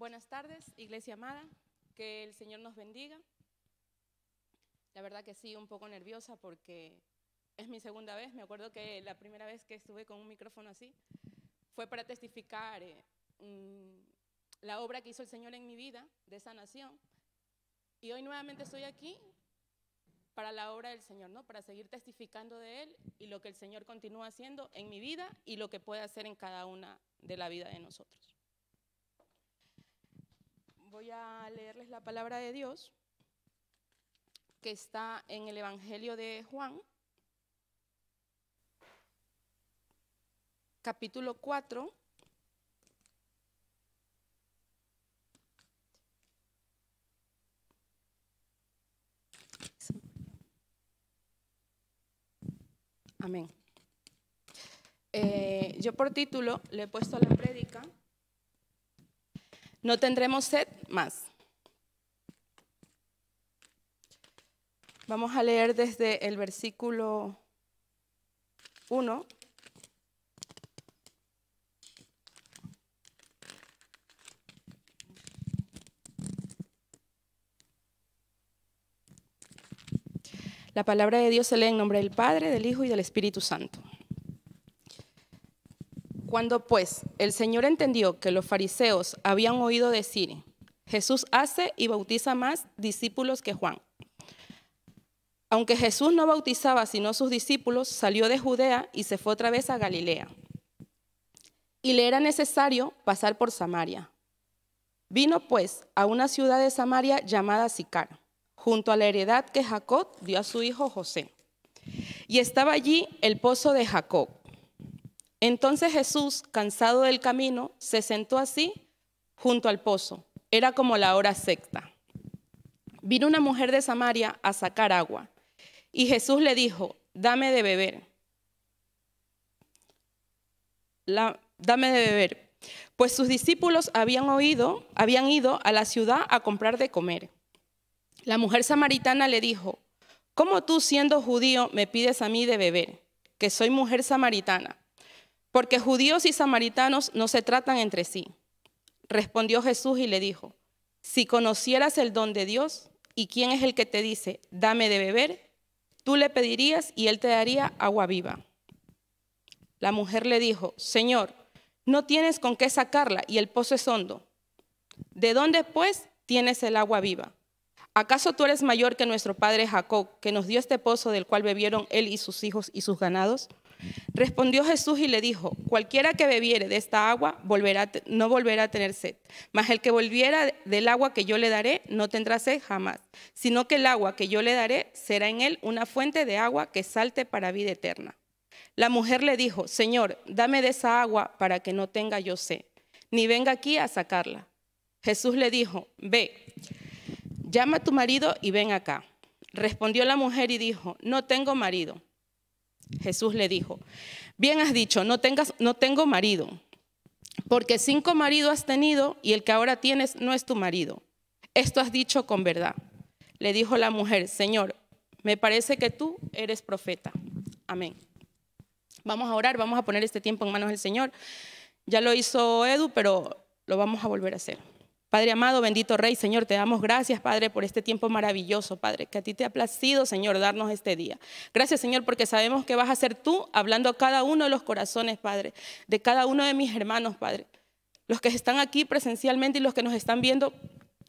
Buenas tardes, iglesia amada. Que el Señor nos bendiga. La verdad que sí, un poco nerviosa porque es mi segunda vez. Me acuerdo que la primera vez que estuve con un micrófono así fue para testificar eh, la obra que hizo el Señor en mi vida de sanación. Y hoy nuevamente estoy aquí para la obra del Señor, ¿no? Para seguir testificando de Él y lo que el Señor continúa haciendo en mi vida y lo que puede hacer en cada una de la vida de nosotros. Voy a leerles la palabra de Dios que está en el Evangelio de Juan, capítulo 4. Amén. Eh, yo por título le he puesto la prédica no tendremos sed más. Vamos a leer desde el versículo 1. La palabra de Dios se lee en nombre del Padre, del Hijo y del Espíritu Santo. Cuando pues el Señor entendió que los fariseos habían oído decir, Jesús hace y bautiza más discípulos que Juan. Aunque Jesús no bautizaba sino sus discípulos, salió de Judea y se fue otra vez a Galilea. Y le era necesario pasar por Samaria. Vino pues a una ciudad de Samaria llamada Sicar, junto a la heredad que Jacob dio a su hijo José. Y estaba allí el pozo de Jacob. Entonces Jesús, cansado del camino, se sentó así junto al pozo. Era como la hora sexta. Vino una mujer de Samaria a sacar agua y Jesús le dijo, dame de beber. dame de beber. Pues sus discípulos habían oído, habían ido a la ciudad a comprar de comer. La mujer samaritana le dijo, ¿cómo tú siendo judío me pides a mí de beber, que soy mujer samaritana? Porque judíos y samaritanos no se tratan entre sí. Respondió Jesús y le dijo, si conocieras el don de Dios y quién es el que te dice, dame de beber, tú le pedirías y él te daría agua viva. La mujer le dijo, Señor, no tienes con qué sacarla y el pozo es hondo. ¿De dónde pues tienes el agua viva? ¿Acaso tú eres mayor que nuestro padre Jacob, que nos dio este pozo del cual bebieron él y sus hijos y sus ganados? Respondió Jesús y le dijo, cualquiera que bebiere de esta agua no volverá a tener sed, mas el que volviera del agua que yo le daré no tendrá sed jamás, sino que el agua que yo le daré será en él una fuente de agua que salte para vida eterna. La mujer le dijo, Señor, dame de esa agua para que no tenga yo sed, ni venga aquí a sacarla. Jesús le dijo, ve, llama a tu marido y ven acá. Respondió la mujer y dijo, no tengo marido. Jesús le dijo, bien has dicho, no, tengas, no tengo marido, porque cinco maridos has tenido y el que ahora tienes no es tu marido. Esto has dicho con verdad. Le dijo la mujer, Señor, me parece que tú eres profeta. Amén. Vamos a orar, vamos a poner este tiempo en manos del Señor. Ya lo hizo Edu, pero lo vamos a volver a hacer. Padre amado, bendito Rey, Señor, te damos gracias, Padre, por este tiempo maravilloso, Padre, que a ti te ha placido, Señor, darnos este día. Gracias, Señor, porque sabemos que vas a ser tú hablando a cada uno de los corazones, Padre, de cada uno de mis hermanos, Padre. Los que están aquí presencialmente y los que nos están viendo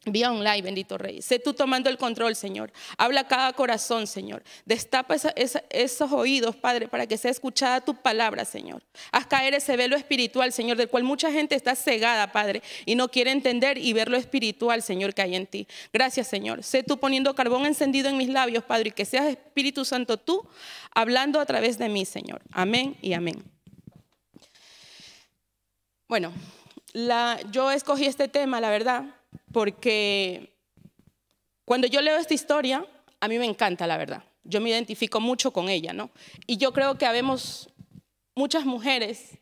Vía online, bendito Rey. Sé tú tomando el control, Señor. Habla cada corazón, Señor. Destapa esos oídos, Padre, para que sea escuchada tu palabra, Señor. Haz caer ese velo espiritual, Señor, del cual mucha gente está cegada, Padre, y no quiere entender y ver lo espiritual, Señor, que hay en ti. Gracias, Señor. Sé tú poniendo carbón encendido en mis labios, Padre, y que seas Espíritu Santo tú hablando a través de mí, Señor. Amén y amén. Bueno, yo escogí este tema, la verdad porque cuando yo leo esta historia, a mí me encanta, la verdad. Yo me identifico mucho con ella, ¿no? Y yo creo que habemos muchas mujeres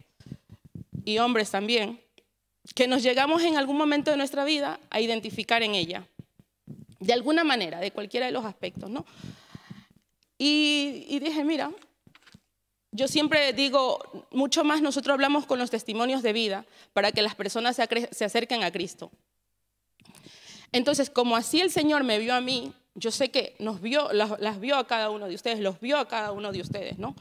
y hombres también que nos llegamos en algún momento de nuestra vida a identificar en ella, de alguna manera, de cualquiera de los aspectos, ¿no? Y, y dije, mira, yo siempre digo, mucho más nosotros hablamos con los testimonios de vida para que las personas se, se acerquen a Cristo. Entonces, como así el Señor me vio a mí, yo sé que nos vio, las, vio a cada uno de ustedes, los vio a cada uno de ustedes, ¿no?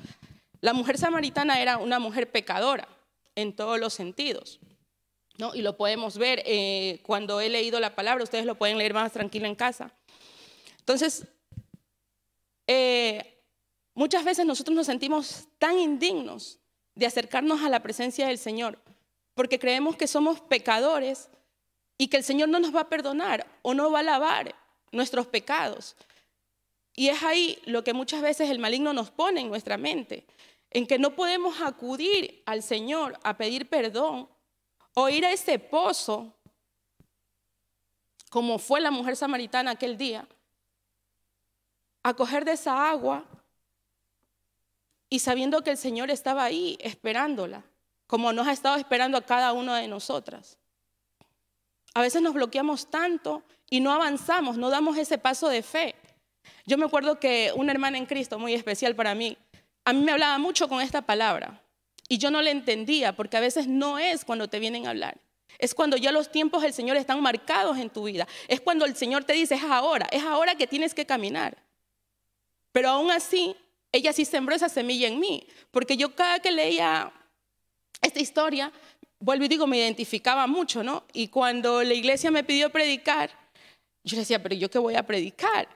La mujer samaritana era una mujer pecadora en todos los sentidos, ¿no? Y lo podemos ver eh, cuando he leído la palabra, ustedes lo pueden leer más tranquilo en casa. Entonces, eh, muchas veces nosotros nos sentimos tan indignos de acercarnos a la presencia del Señor, porque creemos que somos pecadores y que el Señor no nos va a perdonar o no va a lavar nuestros pecados. Y es ahí lo que muchas veces el maligno nos pone en nuestra mente, en que no podemos acudir al Señor a pedir perdón o ir a ese pozo, como fue la mujer samaritana aquel día, a coger de esa agua y sabiendo que el Señor estaba ahí esperándola, como nos ha estado esperando a cada una de nosotras. A veces nos bloqueamos tanto y no avanzamos, no damos ese paso de fe. Yo me acuerdo que una hermana en Cristo, muy especial para mí, a mí me hablaba mucho con esta palabra y yo no le entendía porque a veces no es cuando te vienen a hablar. Es cuando ya los tiempos del Señor están marcados en tu vida. Es cuando el Señor te dice, es ahora, es ahora que tienes que caminar. Pero aún así, ella sí sembró esa semilla en mí, porque yo cada que leía esta historia, vuelvo y digo, me identificaba mucho, ¿no? Y cuando la iglesia me pidió predicar, yo le decía, pero ¿yo qué voy a predicar?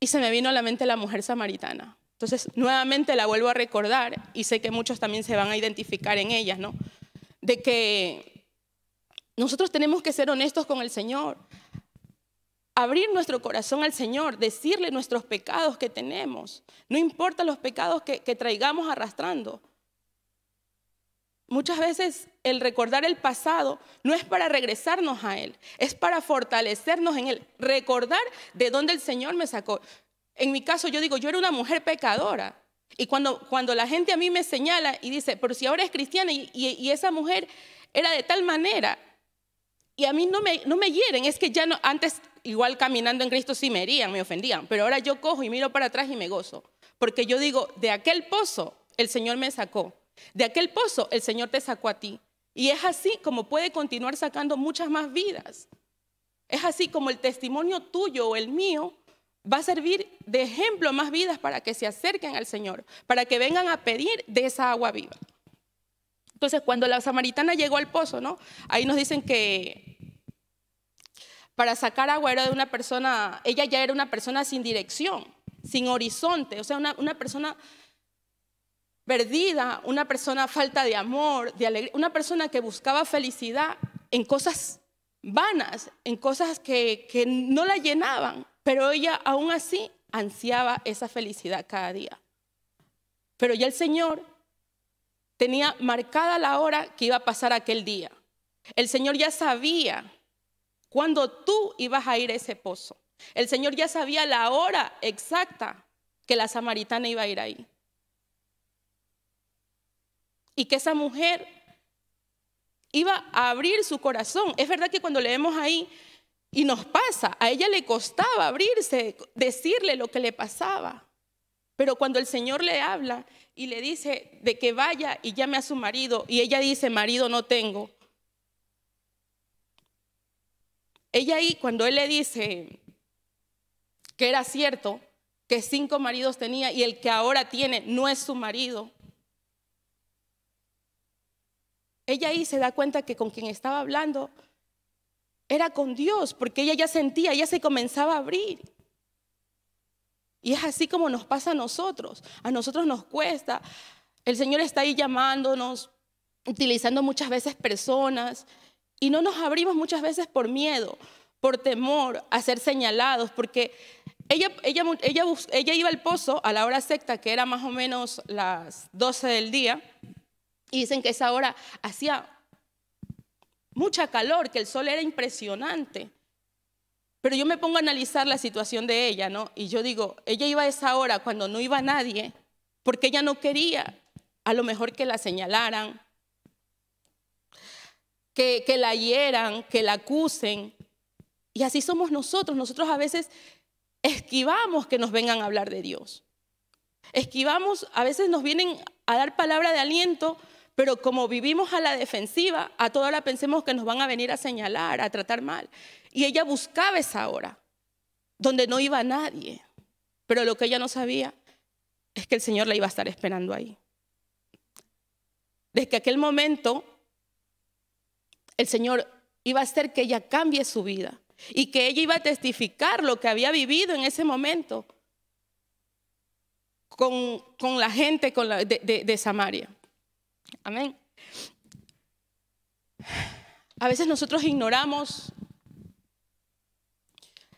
Y se me vino a la mente la mujer samaritana. Entonces, nuevamente la vuelvo a recordar y sé que muchos también se van a identificar en ellas, ¿no? De que nosotros tenemos que ser honestos con el Señor, abrir nuestro corazón al Señor, decirle nuestros pecados que tenemos, no importa los pecados que traigamos arrastrando. Muchas veces el recordar el pasado no es para regresarnos a Él, es para fortalecernos en Él, recordar de dónde el Señor me sacó. En mi caso yo digo, yo era una mujer pecadora. Y cuando, cuando la gente a mí me señala y dice, pero si ahora es cristiana y, esa mujer era de tal manera, y a mí no me, no me hieren, es que ya no, antes igual caminando en Cristo sí me herían, me ofendían, pero ahora yo cojo y miro para atrás y me gozo, porque yo digo, de aquel pozo el Señor me sacó. De aquel pozo el Señor te sacó a ti. Y es así como puede continuar sacando muchas más vidas. Es así como el testimonio tuyo o el mío va a servir de ejemplo a más vidas para que se acerquen al Señor, para que vengan a pedir de esa agua viva. Entonces, cuando la samaritana llegó al pozo, ¿no? Ahí nos dicen que para sacar agua era de una persona, ella ya era una persona sin dirección, sin horizonte, o sea, una, una persona perdida, una persona falta de amor, de alegría, una persona que buscaba felicidad en cosas vanas, en cosas que, que no la llenaban, pero ella aún así ansiaba esa felicidad cada día. Pero ya el Señor tenía marcada la hora que iba a pasar aquel día. El Señor ya sabía cuándo tú ibas a ir a ese pozo. El Señor ya sabía la hora exacta que la samaritana iba a ir ahí y que esa mujer iba a abrir su corazón. Es verdad que cuando leemos ahí y nos pasa, a ella le costaba abrirse, decirle lo que le pasaba. Pero cuando el Señor le habla y le dice de que vaya y llame a su marido y ella dice, marido no tengo. Ella ahí, cuando él le dice que era cierto, que cinco maridos tenía y el que ahora tiene no es su marido, ella ahí se da cuenta que con quien estaba hablando era con Dios, porque ella ya sentía, ella se comenzaba a abrir. Y es así como nos pasa a nosotros. A nosotros nos cuesta. El Señor está ahí llamándonos, utilizando muchas veces personas, y no nos abrimos muchas veces por miedo, por temor a ser señalados, porque ella, ella, ella, iba al pozo a la hora secta, que era más o menos las 12 del día, y dicen que esa hora hacía mucha calor, que el sol era impresionante. Pero yo me pongo a analizar la situación de ella, ¿no? Y yo digo, ella iba a esa hora cuando no iba nadie, porque ella no quería a lo mejor que la señalaran, que, la hieran, que la acusen. Y así somos nosotros. Nosotros a veces esquivamos que nos vengan a hablar de Dios. Esquivamos, a veces nos vienen a dar palabra de aliento, Pero como vivimos a la defensiva, a toda hora pensemos que nos van a venir a señalar, a tratar mal. Y ella buscaba esa hora, donde no iba nadie. Pero lo que ella no sabía es que el Señor la iba a estar esperando ahí. Desde aquel momento, el Señor iba a hacer que ella cambie su vida y que ella iba a testificar lo que había vivido en ese momento con, la gente de Samaria. Amén. A veces nosotros ignoramos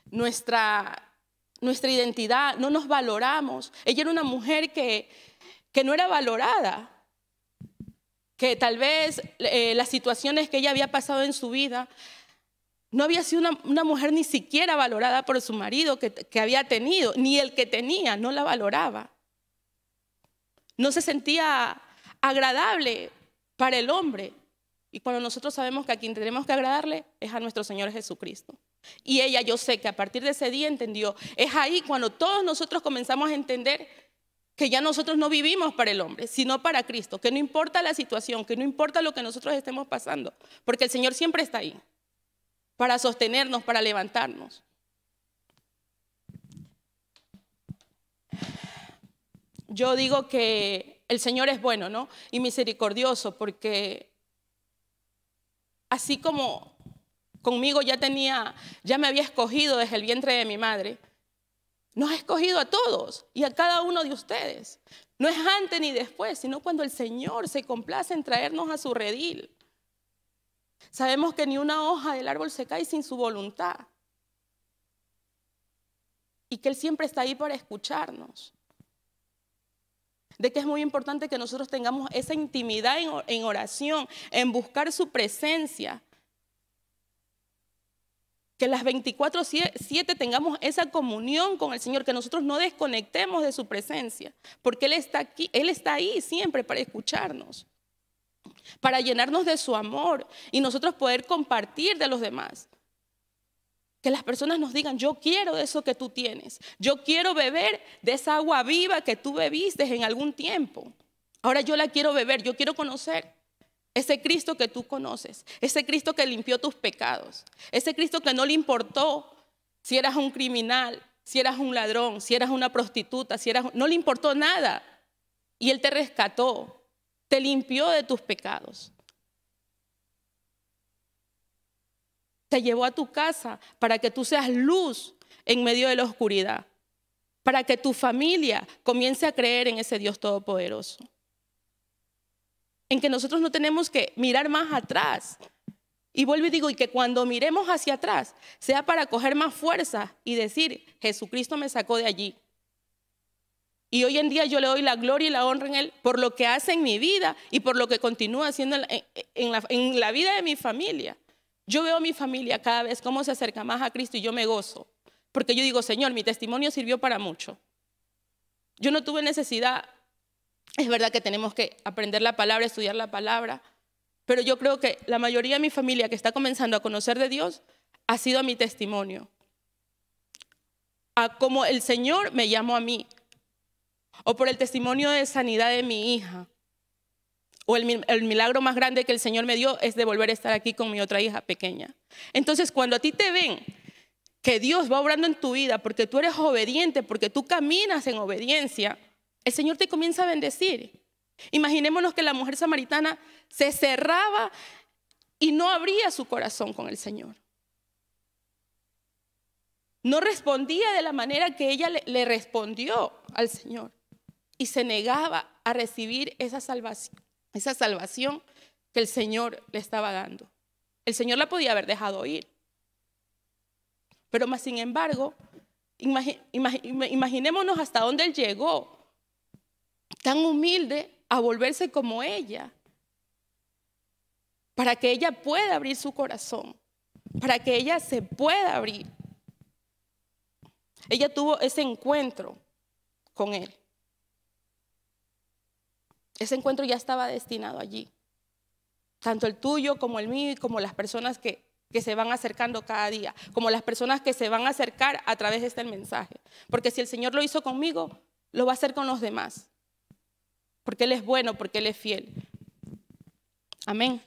nuestra, nuestra identidad, no nos valoramos. Ella era una mujer que, que no era valorada, que tal vez eh, las situaciones que ella había pasado en su vida, no había sido una, mujer ni siquiera valorada por su marido que, que había tenido, ni el que tenía, no la valoraba. No se sentía agradable para el hombre. Y cuando nosotros sabemos que a quien tenemos que agradarle es a nuestro Señor Jesucristo. Y ella, yo sé que a partir de ese día entendió. Es ahí cuando todos nosotros comenzamos a entender que ya nosotros no vivimos para el hombre, sino para Cristo, que no importa la situación, que no importa lo que nosotros estemos pasando, porque el Señor siempre está ahí, para sostenernos, para levantarnos. Yo digo que el Señor es bueno, ¿no? Y misericordioso, porque así como conmigo ya tenía, ya me había escogido desde el vientre de mi madre, nos ha escogido a todos y a cada uno de ustedes. No es antes ni después, sino cuando el Señor se complace en traernos a su redil. Sabemos que ni una hoja del árbol se cae sin su voluntad. Y que Él siempre está ahí para escucharnos de que es muy importante que nosotros tengamos esa intimidad en oración, en buscar su presencia. Que las 24-7 tengamos esa comunión con el Señor, que nosotros no desconectemos de su presencia, porque Él está aquí, Él está ahí siempre para escucharnos, para llenarnos de su amor y nosotros poder compartir de los demás. Que las personas nos digan, yo quiero eso que tú tienes. Yo quiero beber de esa agua viva que tú bebiste en algún tiempo. Ahora yo la quiero beber, yo quiero conocer ese Cristo que tú conoces, ese Cristo que limpió tus pecados, ese Cristo que no le importó si eras un criminal, si eras un ladrón, si eras una prostituta, si eras no le importó nada y él te rescató, te limpió de tus pecados. Te llevó a tu casa para que tú seas luz en medio de la oscuridad, para que tu familia comience a creer en ese Dios todopoderoso. En que nosotros no tenemos que mirar más atrás. Y vuelvo y digo, y que cuando miremos hacia atrás, sea para coger más fuerza y decir, Jesucristo me sacó de allí. Y hoy en día yo le doy la gloria y la honra en Él por lo que hace en mi vida y por lo que continúa haciendo en la, en la vida de mi familia. Yo veo a mi familia cada vez cómo se acerca más a Cristo y yo me gozo, porque yo digo, Señor, mi testimonio sirvió para mucho. Yo no tuve necesidad, es verdad que tenemos que aprender la palabra, estudiar la palabra, pero yo creo que la mayoría de mi familia que está comenzando a conocer de Dios ha sido mi testimonio. A cómo el Señor me llamó a mí, o por el testimonio de sanidad de mi hija, o el, milagro más grande que el Señor me dio es de volver a estar aquí con mi otra hija pequeña. Entonces, cuando a ti te ven que Dios va obrando en tu vida porque tú eres obediente, porque tú caminas en obediencia, el Señor te comienza a bendecir. Imaginémonos que la mujer samaritana se cerraba y no abría su corazón con el Señor. No respondía de la manera que ella le, le respondió al Señor y se negaba a recibir esa salvación esa salvación que el Señor le estaba dando. El Señor la podía haber dejado ir. Pero más sin embargo, imaginémonos hasta dónde Él llegó, tan humilde a volverse como ella, para que ella pueda abrir su corazón, para que ella se pueda abrir. Ella tuvo ese encuentro con Él. Ese encuentro ya estaba destinado allí. Tanto el tuyo como el mío y como las personas que, que se van acercando cada día, como las personas que se van a acercar a través de este mensaje. Porque si el Señor lo hizo conmigo, lo va a hacer con los demás. Porque Él es bueno, porque Él es fiel. Amén.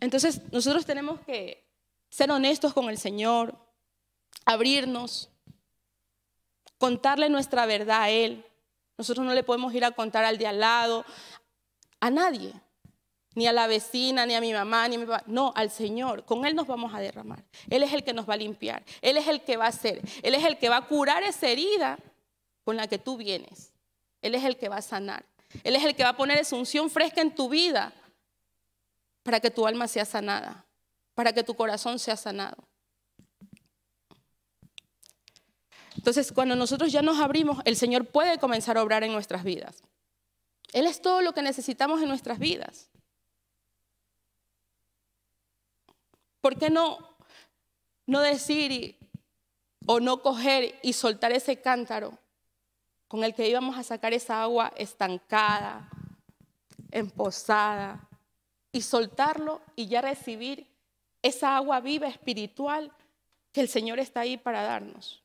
Entonces nosotros tenemos que ser honestos con el Señor, abrirnos, contarle nuestra verdad a Él. Nosotros no le podemos ir a contar al de al lado, a nadie, ni a la vecina, ni a mi mamá, ni a mi papá. No, al Señor. Con Él nos vamos a derramar. Él es el que nos va a limpiar. Él es el que va a hacer. Él es el que va a curar esa herida con la que tú vienes. Él es el que va a sanar. Él es el que va a poner esa unción fresca en tu vida para que tu alma sea sanada, para que tu corazón sea sanado. Entonces, cuando nosotros ya nos abrimos, el Señor puede comenzar a obrar en nuestras vidas. Él es todo lo que necesitamos en nuestras vidas. ¿Por qué no, no decir o no coger y soltar ese cántaro con el que íbamos a sacar esa agua estancada, emposada, y soltarlo y ya recibir esa agua viva espiritual que el Señor está ahí para darnos.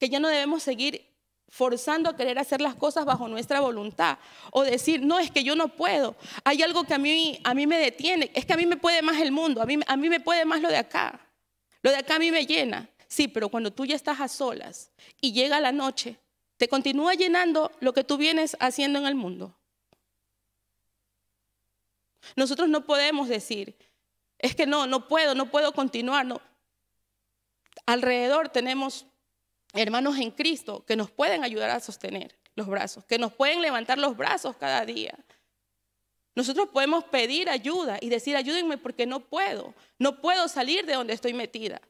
Que ya no debemos seguir forzando a querer hacer las cosas bajo nuestra voluntad o decir, no, es que yo no puedo, hay algo que a mí, a mí me detiene, es que a mí me puede más el mundo, a mí, a mí me puede más lo de acá, lo de acá a mí me llena. Sí, pero cuando tú ya estás a solas y llega la noche, te continúa llenando lo que tú vienes haciendo en el mundo. Nosotros no podemos decir, es que no, no puedo, no puedo continuar. Alrededor tenemos hermanos en Cristo que nos pueden ayudar a sostener los brazos, que nos pueden levantar los brazos cada día. Nosotros podemos pedir ayuda y decir, ayúdenme porque no puedo, no puedo salir de donde estoy metida.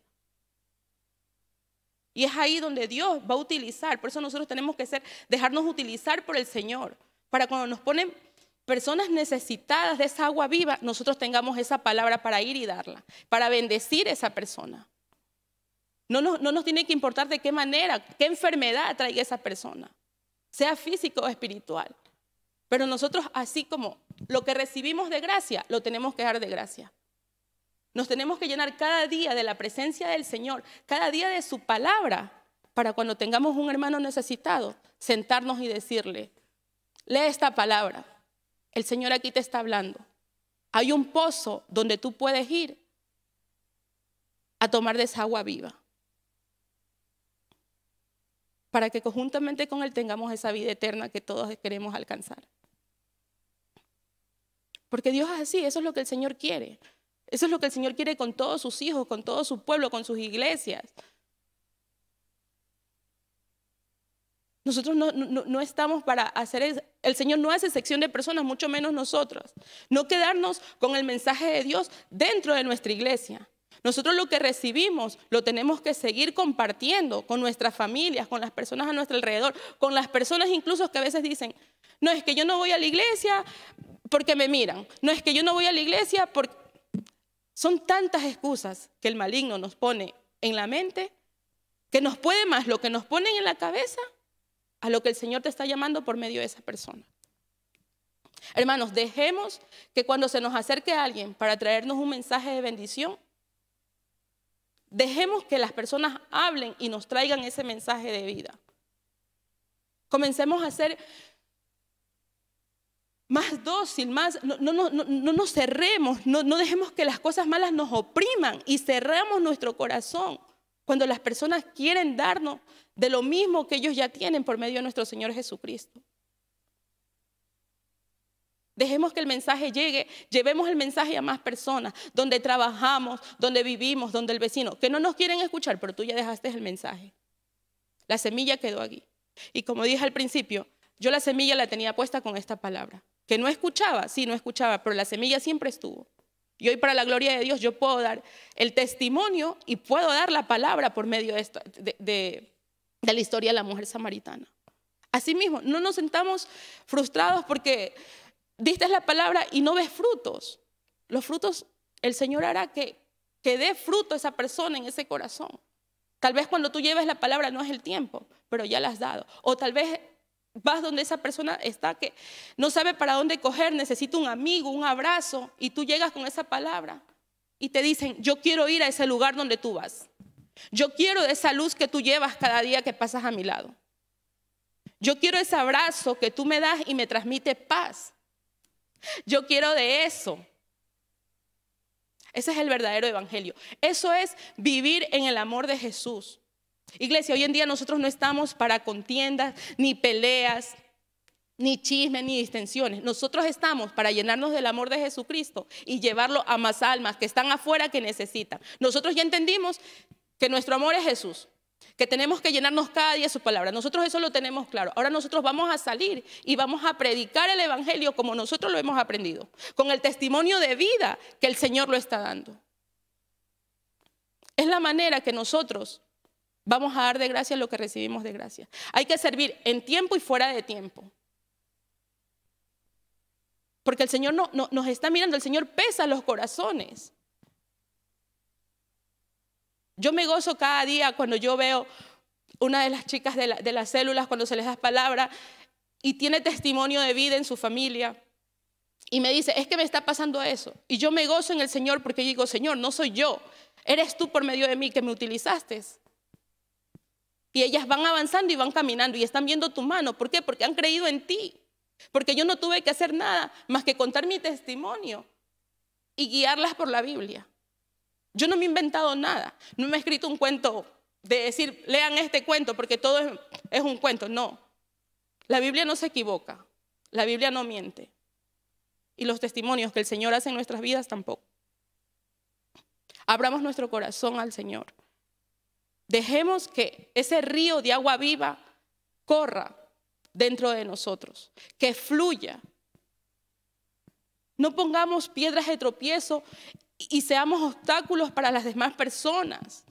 Y es ahí donde Dios va a utilizar, por eso nosotros tenemos que ser, dejarnos utilizar por el Señor, para cuando nos ponen personas necesitadas de esa agua viva, nosotros tengamos esa palabra para ir y darla, para bendecir a esa persona. No nos, no nos tiene que importar de qué manera, qué enfermedad traiga esa persona, sea físico o espiritual. Pero nosotros, así como lo que recibimos de gracia, lo tenemos que dar de gracia. Nos tenemos que llenar cada día de la presencia del Señor, cada día de su palabra, para cuando tengamos un hermano necesitado, sentarnos y decirle, lee esta palabra, el Señor aquí te está hablando. Hay un pozo donde tú puedes ir a tomar de esa agua viva. Para que conjuntamente con Él tengamos esa vida eterna que todos queremos alcanzar. Porque Dios es así, eso es lo que el Señor quiere. Eso es lo que el Señor quiere con todos sus hijos, con todo su pueblo, con sus iglesias. Nosotros no, estamos para hacer, el Señor no hace sección de personas, mucho menos nosotros. No quedarnos con el mensaje de Dios dentro de nuestra iglesia. Nosotros lo que recibimos lo tenemos que seguir compartiendo con nuestras familias, con las personas a nuestro alrededor, con las personas incluso que a veces dicen, no es que yo no voy a la iglesia porque me miran, no es que yo no voy a la iglesia porque... Son tantas excusas que el maligno nos pone en la mente que nos puede más lo que nos ponen en la cabeza a lo que el Señor te está llamando por medio de esa persona. Hermanos, dejemos que cuando se nos acerque alguien para traernos un mensaje de bendición, dejemos que las personas hablen y nos traigan ese mensaje de vida. Comencemos a ser más dócil, más, no, no, no, no nos cerremos, no, dejemos que las cosas malas nos opriman y cerramos nuestro corazón cuando las personas quieren darnos de lo mismo que ellos ya tienen por medio de nuestro Señor Jesucristo. Dejemos que el mensaje llegue, llevemos el mensaje a más personas, donde trabajamos, donde vivimos, donde el vecino, que no nos quieren escuchar, pero tú ya dejaste el mensaje. La semilla quedó aquí. Y como dije al principio, yo la semilla la tenía puesta con esta palabra. Que no escuchaba, sí, no escuchaba, pero la semilla siempre estuvo. Y hoy para la gloria de Dios yo puedo dar el testimonio y puedo dar la palabra por medio de, de, la historia de la mujer samaritana. Asimismo, no nos sentamos frustrados porque diste la palabra y no ves frutos. Los frutos, el Señor hará que, que dé fruto esa persona en ese corazón. Tal vez cuando tú lleves la palabra no es el tiempo, pero ya la has dado. O tal vez vas donde esa persona está que no sabe para dónde coger, necesita un amigo, un abrazo, y tú llegas con esa palabra y te dicen, yo quiero ir a ese lugar donde tú vas. Yo quiero esa luz que tú llevas cada día que pasas a mi lado. Yo quiero ese abrazo que tú me das y me transmite paz. Yo quiero de eso. Ese es el verdadero evangelio. Eso es vivir en el amor de Jesús. Iglesia, hoy en día nosotros no estamos para contiendas, ni peleas, ni chismes, ni distensiones. Nosotros estamos para llenarnos del amor de Jesucristo y llevarlo a más almas que están afuera que necesitan. Nosotros ya entendimos que nuestro amor es Jesús que tenemos que llenarnos cada día de su palabra. Nosotros eso lo tenemos claro. Ahora nosotros vamos a salir y vamos a predicar el Evangelio como nosotros lo hemos aprendido, con el testimonio de vida que el Señor lo está dando. Es la manera que nosotros vamos a dar de gracia lo que recibimos de gracia. Hay que servir en tiempo y fuera de tiempo. Porque el Señor no, nos está mirando, el Señor pesa los corazones. Yo me gozo cada día cuando yo veo una de las chicas de, las células, cuando se les da palabra y tiene testimonio de vida en su familia. Y me dice, es que me está pasando eso. Y yo me gozo en el Señor porque digo, Señor, no soy yo, eres tú por medio de mí que me utilizaste. Y ellas van avanzando y van caminando y están viendo tu mano. ¿Por qué? Porque han creído en ti. Porque yo no tuve que hacer nada más que contar mi testimonio y guiarlas por la Biblia. Yo no me he inventado nada, no me he escrito un cuento de decir, lean este cuento porque todo es, un cuento. No, la Biblia no se equivoca, la Biblia no miente. Y los testimonios que el Señor hace en nuestras vidas tampoco. Abramos nuestro corazón al Señor. Dejemos que ese río de agua viva corra dentro de nosotros, que fluya. No pongamos piedras de tropiezo y seamos obstáculos para las demás personas,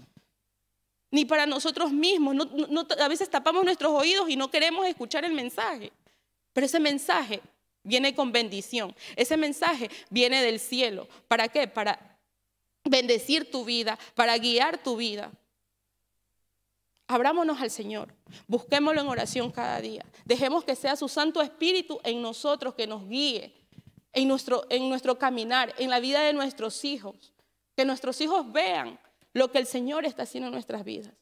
ni para nosotros mismos. a veces tapamos nuestros oídos y no queremos escuchar el mensaje, pero ese mensaje viene con bendición, ese mensaje viene del cielo. ¿Para qué? Para bendecir tu vida, para guiar tu vida. Abrámonos al Señor, busquémoslo en oración cada día. Dejemos que sea su Santo Espíritu en nosotros que nos guíe, en nuestro, en nuestro caminar, en la vida de nuestros hijos. Que nuestros hijos vean lo que el Señor está haciendo en nuestras vidas.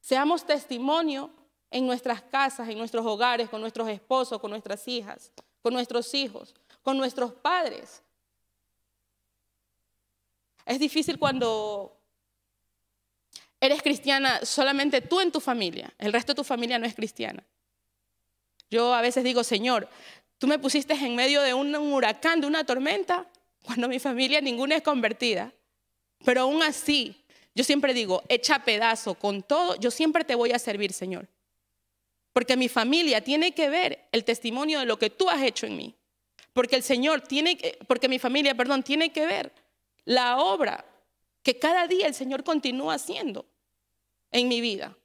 Seamos testimonio en nuestras casas, en nuestros hogares, con nuestros esposos, con nuestras hijas, con nuestros hijos, con nuestros padres. Es difícil cuando eres cristiana solamente tú en tu familia, el resto de tu familia no es cristiana. Yo a veces digo, Señor, Tú me pusiste en medio de un huracán, de una tormenta, cuando mi familia ninguna es convertida. Pero aún así, yo siempre digo, echa pedazo con todo, yo siempre te voy a servir, Señor. Porque mi familia tiene que ver el testimonio de lo que tú has hecho en mí. Porque el Señor tiene que, porque mi familia, perdón, tiene que ver la obra que cada día el Señor continúa haciendo en mi vida.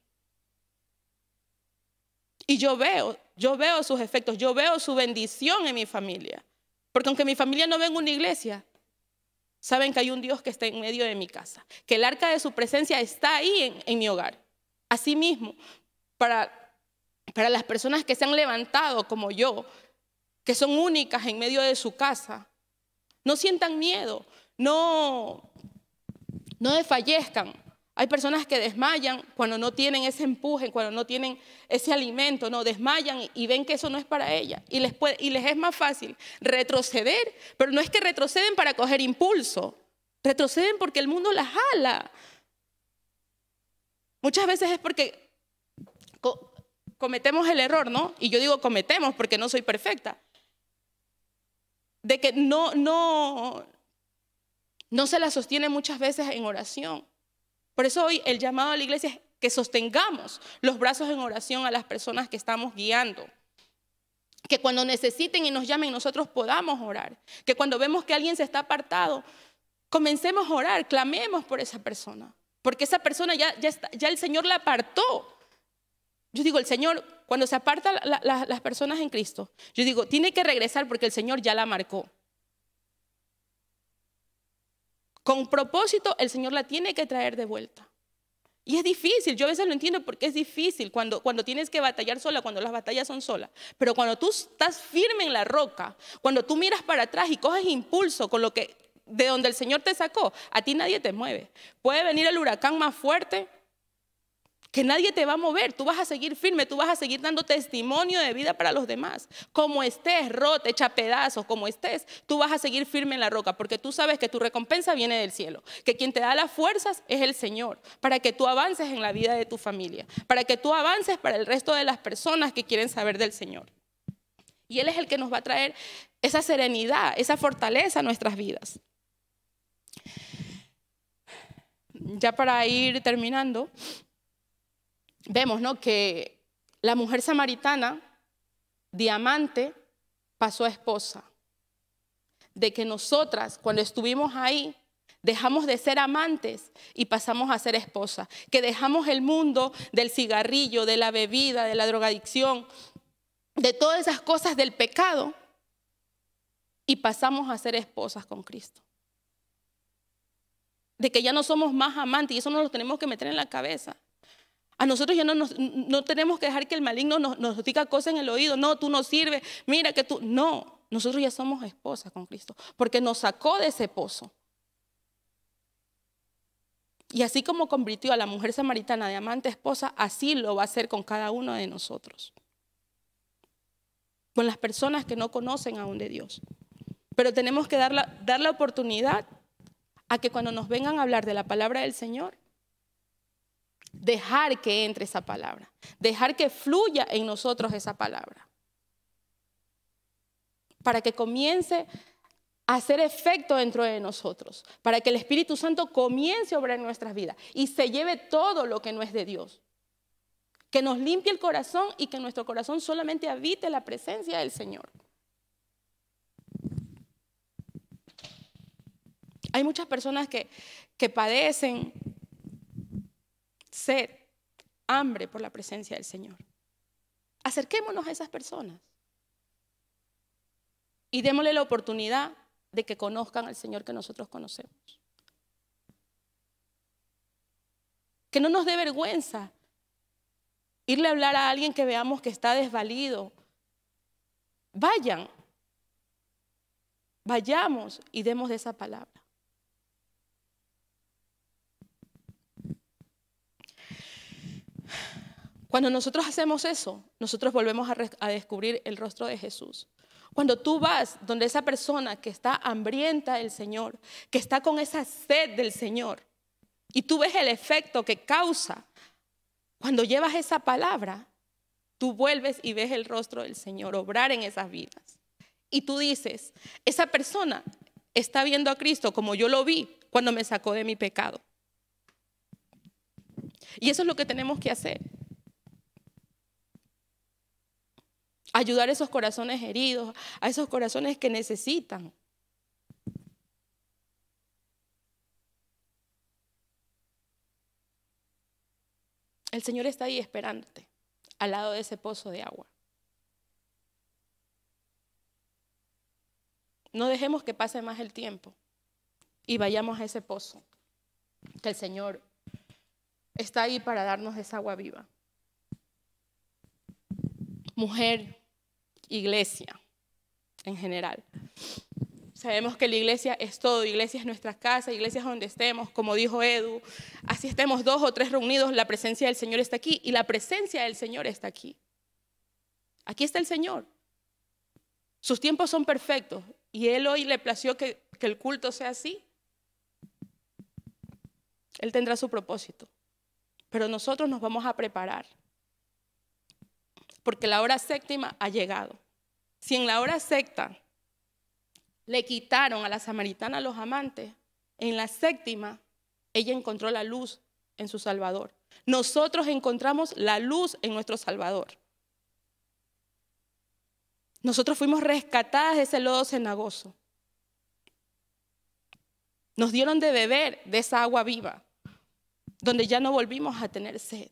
Y yo veo yo veo sus efectos, yo veo su bendición en mi familia. Porque aunque mi familia no venga a una iglesia, saben que hay un Dios que está en medio de mi casa, que el arca de su presencia está ahí en, mi hogar. Asimismo, para, para las personas que se han levantado como yo, que son únicas en medio de su casa, no sientan miedo, no, no desfallezcan, hay personas que desmayan cuando no tienen ese empuje, cuando no tienen ese alimento, no, desmayan y ven que eso no es para ellas. Y les, es más fácil retroceder, pero no es que retroceden para coger impulso, retroceden porque el mundo las jala. Muchas veces es porque cometemos el error, ¿no? Y yo digo cometemos porque no soy perfecta. De que no, no, no se la sostiene muchas veces en oración. Por eso hoy el llamado a la iglesia es que sostengamos los brazos en oración a las personas que estamos guiando. Que cuando necesiten y nos llamen nosotros podamos orar. Que cuando vemos que alguien se está apartado, comencemos a orar, clamemos por esa persona. Porque esa persona ya, ya, ya el Señor la apartó. Yo digo, el Señor, cuando se apartan las personas en Cristo, yo digo, tiene que regresar porque el Señor ya la marcó. Con propósito, el Señor la tiene que traer de vuelta. Y es difícil, yo a veces lo entiendo porque es difícil cuando, cuando tienes que batallar sola, cuando las batallas son solas. Pero cuando tú estás firme en la roca, cuando tú miras para atrás y coges impulso con lo que de donde el Señor te sacó, a ti nadie te mueve. Puede venir el huracán más fuerte que nadie te va a mover, tú vas a seguir firme, tú vas a seguir dando testimonio de vida para los demás. Como estés, rota, hecha pedazos, como estés, tú vas a seguir firme en la roca, porque tú sabes que tu recompensa viene del cielo, que quien te da las fuerzas es el Señor, para que tú avances en la vida de tu familia, para que tú avances para el resto de las personas que quieren saber del Señor. Y Él es el que nos va a traer esa serenidad, esa fortaleza a nuestras vidas. Ya para ir terminando, vemos ¿no? que la mujer samaritana, diamante, pasó a esposa. De que nosotras, cuando estuvimos ahí, dejamos de ser amantes y pasamos a ser esposa. Que dejamos el mundo del cigarrillo, de la bebida, de la drogadicción, de todas esas cosas del pecado y pasamos a ser esposas con Cristo. De que ya no somos más amantes y eso nos lo tenemos que meter en la cabeza. A nosotros ya no, no tenemos que dejar que el maligno nos, nos diga cosas en el oído. No, tú no sirves. Mira que tú. No, nosotros ya somos esposas con Cristo. Porque nos sacó de ese pozo. Y así como convirtió a la mujer samaritana de amante esposa, así lo va a hacer con cada uno de nosotros. Con las personas que no conocen aún de Dios. Pero tenemos que dar la oportunidad a que cuando nos vengan a hablar de la palabra del Señor, dejar que entre esa palabra, dejar que fluya en nosotros esa palabra, para que comience a hacer efecto dentro de nosotros, para que el Espíritu Santo comience a obrar en nuestras vidas y se lleve todo lo que no es de Dios. Que nos limpie el corazón y que nuestro corazón solamente habite la presencia del Señor. Hay muchas personas que, que padecen sed, hambre por la presencia del Señor. Acerquémonos a esas personas y démosle la oportunidad de que conozcan al Señor que nosotros conocemos. Que no nos dé vergüenza irle a hablar a alguien que veamos que está desvalido. Vayan, vayamos y demos de esa palabra. Cuando nosotros hacemos eso, nosotros volvemos a, descubrir el rostro de Jesús. Cuando tú vas donde esa persona que está hambrienta del Señor, que está con esa sed del Señor, y tú ves el efecto que causa, cuando llevas esa palabra, tú vuelves y ves el rostro del Señor obrar en esas vidas. Y tú dices, esa persona está viendo a Cristo como yo lo vi cuando me sacó de mi pecado. Y eso es lo que tenemos que hacer. Ayudar a esos corazones heridos, a esos corazones que necesitan. El Señor está ahí esperándote, al lado de ese pozo de agua. No dejemos que pase más el tiempo y vayamos a ese pozo, que el Señor está ahí para darnos esa agua viva. Mujer, iglesia en general. Sabemos que la iglesia es todo, iglesia es nuestra casa, iglesia es donde estemos, como dijo Edu, así estemos dos o tres reunidos, la presencia del Señor está aquí y la presencia del Señor está aquí. Aquí está el Señor. Sus tiempos son perfectos y Él hoy le plació que, que el culto sea así. Él tendrá su propósito, pero nosotros nos vamos a preparar porque la hora séptima ha llegado. Si en la hora sexta le quitaron a la samaritana los amantes, en la séptima ella encontró la luz en su Salvador. Nosotros encontramos la luz en nuestro Salvador. Nosotros fuimos rescatadas de ese lodo cenagoso. Nos dieron de beber de esa agua viva, donde ya no volvimos a tener sed.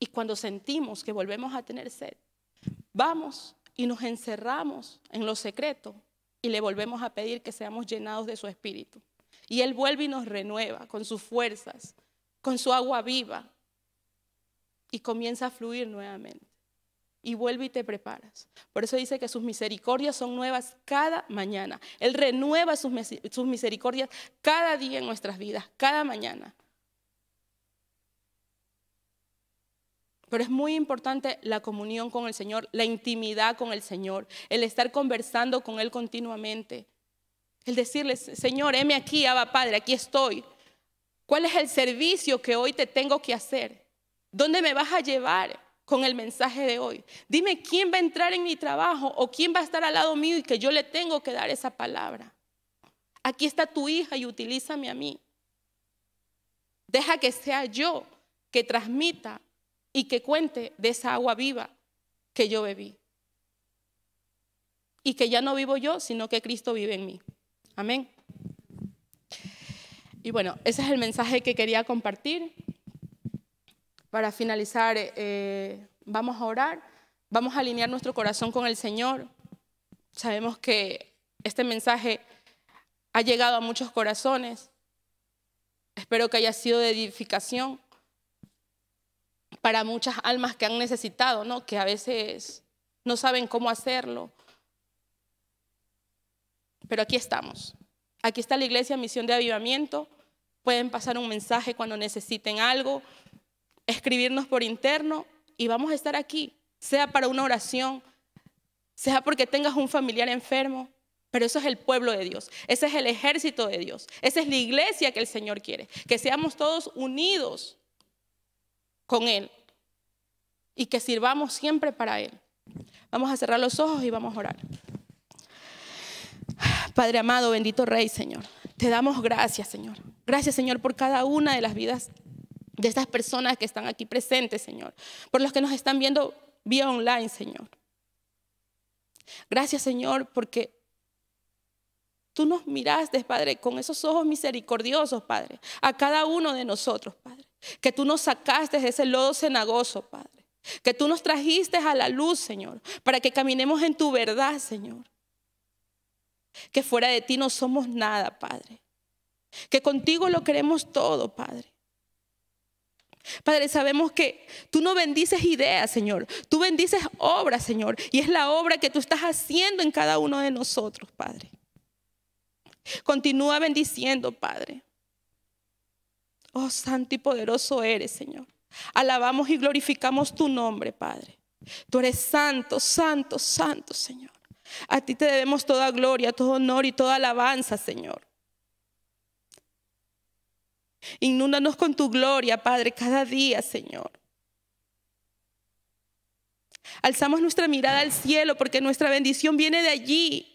Y cuando sentimos que volvemos a tener sed, vamos y nos encerramos en lo secreto y le volvemos a pedir que seamos llenados de su espíritu. Y Él vuelve y nos renueva con sus fuerzas, con su agua viva y comienza a fluir nuevamente. Y vuelve y te preparas. Por eso dice que sus misericordias son nuevas cada mañana. Él renueva sus, misericordias cada día en nuestras vidas, cada mañana. Pero es muy importante la comunión con el Señor, la intimidad con el Señor, el estar conversando con Él continuamente. El decirle, Señor, heme aquí, Abba Padre, aquí estoy. ¿Cuál es el servicio que hoy te tengo que hacer? ¿Dónde me vas a llevar con el mensaje de hoy? Dime quién va a entrar en mi trabajo o quién va a estar al lado mío y que yo le tengo que dar esa palabra. Aquí está tu hija y utilízame a mí. Deja que sea yo que transmita y que cuente de esa agua viva que yo bebí. Y que ya no vivo yo, sino que Cristo vive en mí. Amén. Y bueno, ese es el mensaje que quería compartir. Para finalizar, eh, vamos a orar, vamos a alinear nuestro corazón con el Señor. Sabemos que este mensaje ha llegado a muchos corazones. Espero que haya sido de edificación para muchas almas que han necesitado, ¿no? Que a veces no saben cómo hacerlo. Pero aquí estamos. Aquí está la iglesia Misión de Avivamiento. Pueden pasar un mensaje cuando necesiten algo, escribirnos por interno y vamos a estar aquí, sea para una oración, sea porque tengas un familiar enfermo, pero eso es el pueblo de Dios, ese es el ejército de Dios, esa es la iglesia que el Señor quiere, que seamos todos unidos con Él y que sirvamos siempre para Él. Vamos a cerrar los ojos y vamos a orar. Padre amado, bendito Rey, Señor, te damos gracias, Señor. Gracias, Señor, por cada una de las vidas de estas personas que están aquí presentes, Señor. Por los que nos están viendo vía online, Señor. Gracias, Señor, porque tú nos miraste, Padre, con esos ojos misericordiosos, Padre, a cada uno de nosotros, Padre que tú nos sacaste de ese lodo cenagoso, Padre. Que tú nos trajiste a la luz, Señor, para que caminemos en tu verdad, Señor. Que fuera de ti no somos nada, Padre. Que contigo lo queremos todo, Padre. Padre, sabemos que tú no bendices ideas, Señor. Tú bendices obras, Señor. Y es la obra que tú estás haciendo en cada uno de nosotros, Padre. Continúa bendiciendo, Padre. Oh, santo y poderoso eres, Señor. Alabamos y glorificamos tu nombre, Padre. Tú eres santo, santo, santo, Señor. A ti te debemos toda gloria, todo honor y toda alabanza, Señor. Inúndanos con tu gloria, Padre, cada día, Señor. Alzamos nuestra mirada al cielo porque nuestra bendición viene de allí.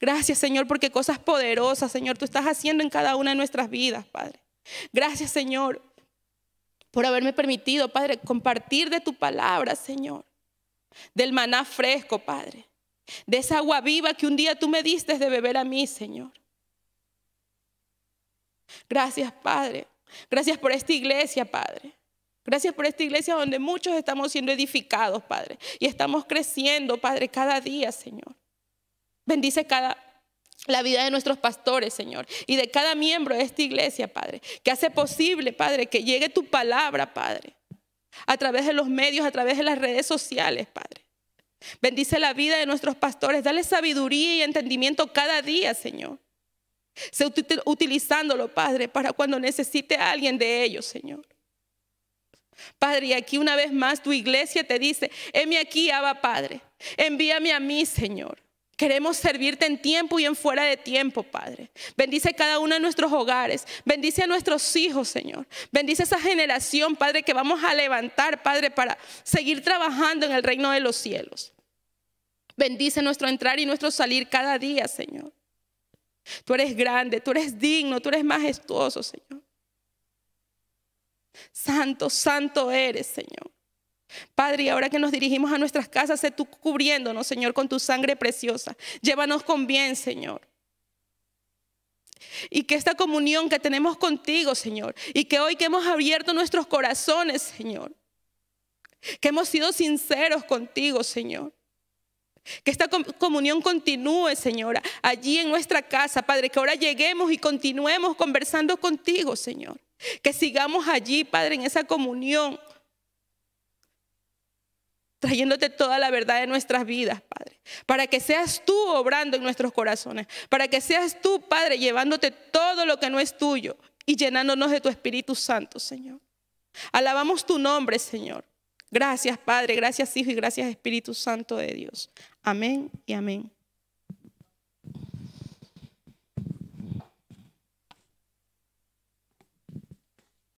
Gracias, Señor, porque cosas poderosas, Señor, tú estás haciendo en cada una de nuestras vidas, Padre. Gracias, Señor, por haberme permitido, Padre, compartir de tu palabra, Señor. Del maná fresco, Padre. De esa agua viva que un día tú me diste de beber a mí, Señor. Gracias, Padre. Gracias por esta iglesia, Padre. Gracias por esta iglesia donde muchos estamos siendo edificados, Padre. Y estamos creciendo, Padre, cada día, Señor. Bendice cada la vida de nuestros pastores, Señor, y de cada miembro de esta iglesia, Padre, que hace posible, Padre, que llegue tu palabra, Padre, a través de los medios, a través de las redes sociales, Padre. Bendice la vida de nuestros pastores, dale sabiduría y entendimiento cada día, Señor. Sé utilizándolo, Padre, para cuando necesite a alguien de ellos, Señor. Padre, y aquí una vez más tu iglesia te dice, heme aquí, Abba Padre, envíame a mí, Señor. Queremos servirte en tiempo y en fuera de tiempo, Padre. Bendice cada uno de nuestros hogares. Bendice a nuestros hijos, Señor. Bendice esa generación, Padre, que vamos a levantar, Padre, para seguir trabajando en el reino de los cielos. Bendice nuestro entrar y nuestro salir cada día, Señor. Tú eres grande, tú eres digno, tú eres majestuoso, Señor. Santo, santo eres, Señor. Padre, ahora que nos dirigimos a nuestras casas, sé tú cubriéndonos, Señor, con tu sangre preciosa. Llévanos con bien, Señor. Y que esta comunión que tenemos contigo, Señor, y que hoy que hemos abierto nuestros corazones, Señor, que hemos sido sinceros contigo, Señor. Que esta comunión continúe, Señora, allí en nuestra casa, Padre. Que ahora lleguemos y continuemos conversando contigo, Señor. Que sigamos allí, Padre, en esa comunión trayéndote toda la verdad de nuestras vidas, Padre. Para que seas tú obrando en nuestros corazones. Para que seas tú, Padre, llevándote todo lo que no es tuyo y llenándonos de tu Espíritu Santo, Señor. Alabamos tu nombre, Señor. Gracias, Padre, gracias, Hijo y gracias, Espíritu Santo de Dios. Amén y amén.